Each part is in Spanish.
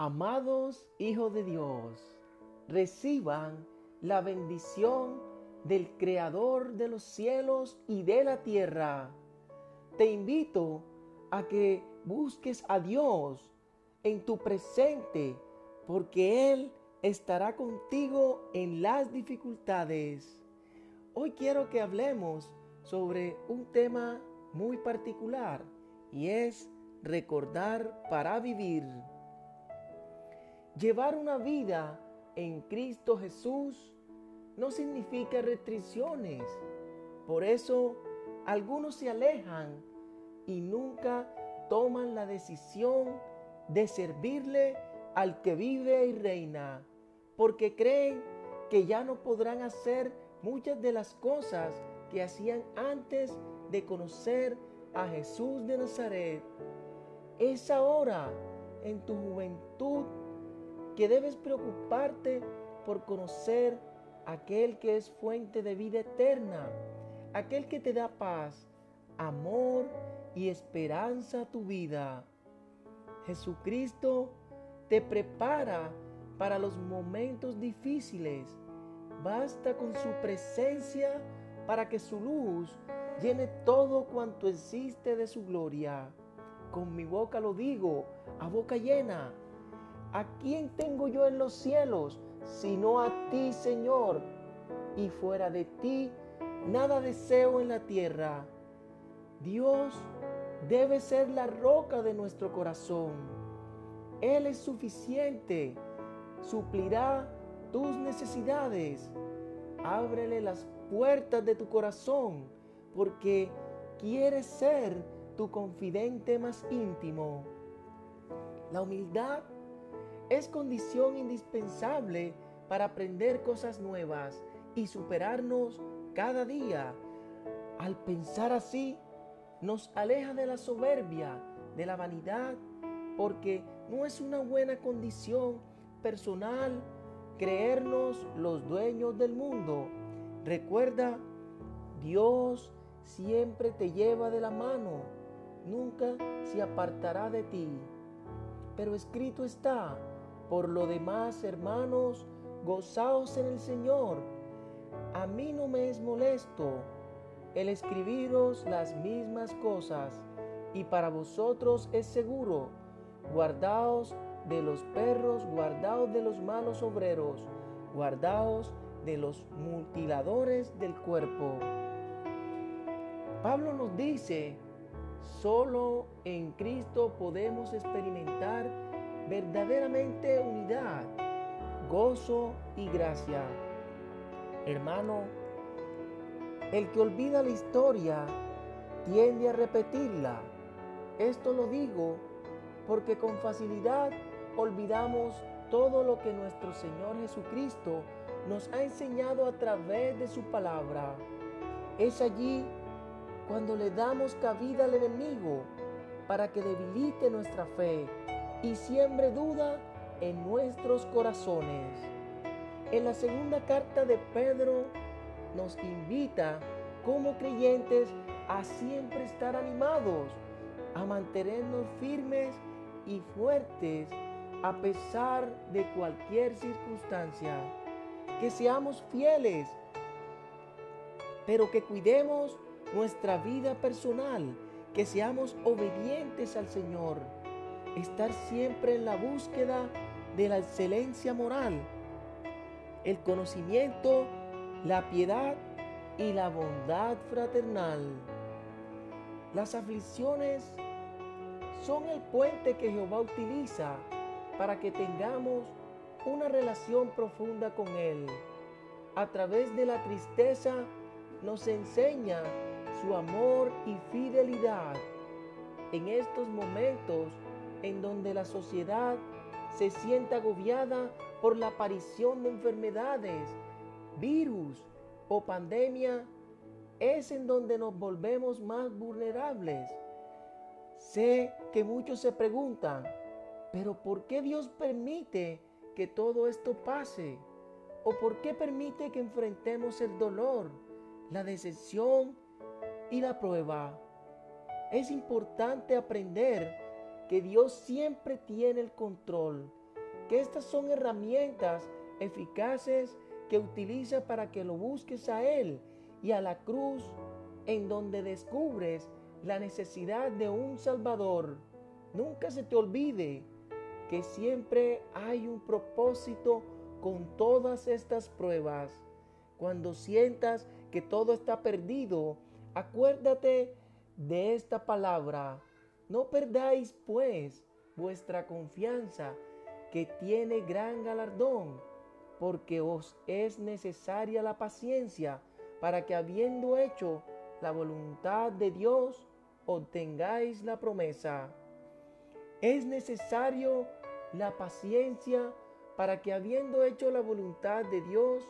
Amados hijos de Dios, reciban la bendición del Creador de los cielos y de la tierra. Te invito a que busques a Dios en tu presente, porque Él estará contigo en las dificultades. Hoy quiero que hablemos sobre un tema muy particular y es recordar para vivir. Llevar una vida en Cristo Jesús no significa restricciones. Por eso algunos se alejan y nunca toman la decisión de servirle al que vive y reina, porque creen que ya no podrán hacer muchas de las cosas que hacían antes de conocer a Jesús de Nazaret. Es ahora, en tu juventud, que debes preocuparte por conocer aquel que es fuente de vida eterna, aquel que te da paz, amor y esperanza a tu vida. Jesucristo te prepara para los momentos difíciles. Basta con su presencia para que su luz llene todo cuanto existe de su gloria. Con mi boca lo digo, a boca llena ¿A quién tengo yo en los cielos sino a ti, Señor? Y fuera de ti, nada deseo en la tierra. Dios debe ser la roca de nuestro corazón. Él es suficiente, suplirá tus necesidades. Ábrele las puertas de tu corazón, porque quiere ser tu confidente más íntimo. La humildad es condición indispensable para aprender cosas nuevas y superarnos cada día. Al pensar así, nos aleja de la soberbia, de la vanidad, porque no es una buena condición personal creernos los dueños del mundo. Recuerda, Dios siempre te lleva de la mano, nunca se apartará de ti. Pero escrito está, por lo demás, hermanos, gozaos en el Señor. A mí no me es molesto el escribiros las mismas cosas, y para vosotros es seguro. Guardaos de los perros, guardaos de los malos obreros, guardaos de los mutiladores del cuerpo. Pablo nos dice, solo en Cristo podemos experimentar verdaderamente unidad, gozo y gracia. Hermano, el que olvida la historia tiende a repetirla. Esto lo digo porque con facilidad olvidamos todo lo que nuestro Señor Jesucristo nos ha enseñado a través de su palabra. Es allí cuando le damos cabida al enemigo para que debilite nuestra fe y siembre duda en nuestros corazones. En la segunda carta de Pedro nos invita como creyentes a siempre estar animados, a mantenernos firmes y fuertes a pesar de cualquier circunstancia. Que seamos fieles, pero que cuidemos nuestra vida personal, que seamos obedientes al Señor estar siempre en la búsqueda de la excelencia moral, el conocimiento, la piedad y la bondad fraternal. Las aflicciones son el puente que Jehová utiliza para que tengamos una relación profunda con Él. A través de la tristeza nos enseña su amor y fidelidad. En estos momentos en donde la sociedad se siente agobiada por la aparición de enfermedades, virus o pandemia, es en donde nos volvemos más vulnerables. Sé que muchos se preguntan, pero ¿por qué Dios permite que todo esto pase? ¿O por qué permite que enfrentemos el dolor, la decepción y la prueba? Es importante aprender que Dios siempre tiene el control que estas son herramientas eficaces que utiliza para que lo busques a Él y a la cruz en donde descubres la necesidad de un Salvador. Nunca se te olvide que siempre hay un propósito con todas estas pruebas. Cuando sientas que todo está perdido, acuérdate de esta palabra. No perdáis pues vuestra confianza, que tiene gran galardón, porque os es necesaria la paciencia para que habiendo hecho la voluntad de Dios, obtengáis la promesa. Es necesario la paciencia para que habiendo hecho la voluntad de Dios,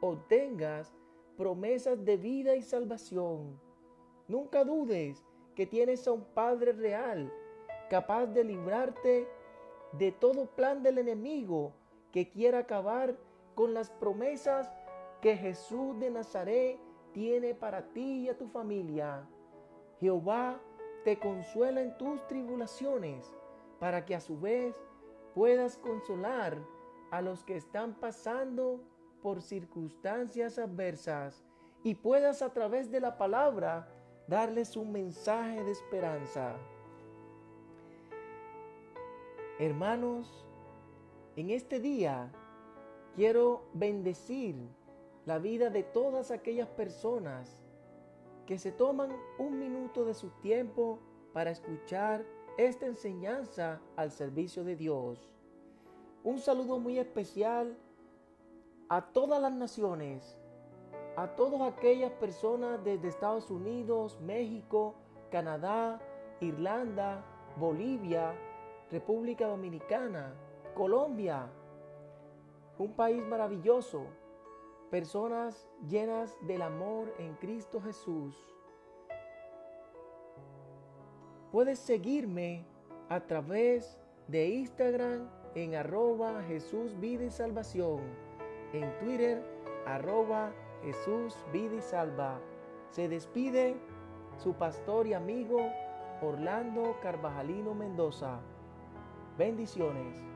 obtengas promesas de vida y salvación. Nunca dudes que tienes a un Padre real, capaz de librarte de todo plan del enemigo que quiera acabar con las promesas que Jesús de Nazaret tiene para ti y a tu familia. Jehová te consuela en tus tribulaciones, para que a su vez puedas consolar a los que están pasando por circunstancias adversas y puedas a través de la palabra darles un mensaje de esperanza. Hermanos, en este día quiero bendecir la vida de todas aquellas personas que se toman un minuto de su tiempo para escuchar esta enseñanza al servicio de Dios. Un saludo muy especial a todas las naciones, a todas aquellas personas desde Estados Unidos, México, Canadá, Irlanda, Bolivia, República Dominicana, Colombia, un país maravilloso, personas llenas del amor en Cristo Jesús. Puedes seguirme a través de Instagram en arroba Jesús Vida y Salvación, en Twitter arroba Jesús Vida y Salva. Se despide su pastor y amigo Orlando Carvajalino Mendoza. Bendiciones.